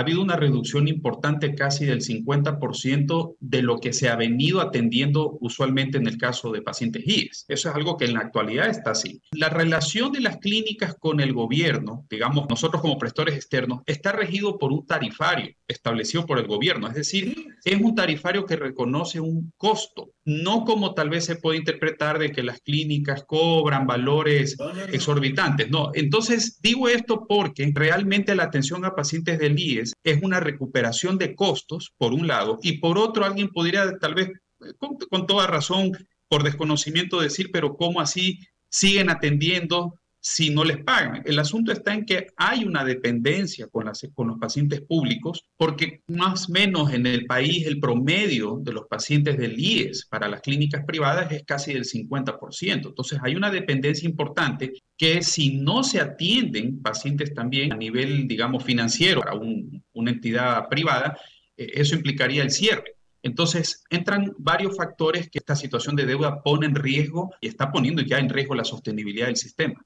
ha habido una reducción importante casi del 50% de lo que se ha venido atendiendo usualmente en el caso de pacientes IES. Eso es algo que en la actualidad está así. La relación de las clínicas con el gobierno, digamos nosotros como prestores externos, está regido por un tarifario establecido por el gobierno. Es decir, es un tarifario que reconoce un costo, no como tal vez se puede interpretar de que las clínicas cobran valores exorbitantes. No, entonces digo esto porque realmente la atención a pacientes del IES es una recuperación de costos, por un lado, y por otro, alguien podría tal vez, con, toda razón, por desconocimiento decir, pero ¿cómo así siguen atendiendo si no les pagan. El asunto está en que hay una dependencia con, las, con los pacientes públicos, porque más o menos en el país el promedio de los pacientes del IES para las clínicas privadas es casi del 50%. Entonces hay una dependencia importante que si no se atienden pacientes también a nivel, digamos, financiero para una entidad privada, eh, eso implicaría el cierre. Entonces, entran varios factores que esta situación de deuda pone en riesgo y está poniendo ya en riesgo la sostenibilidad del sistema.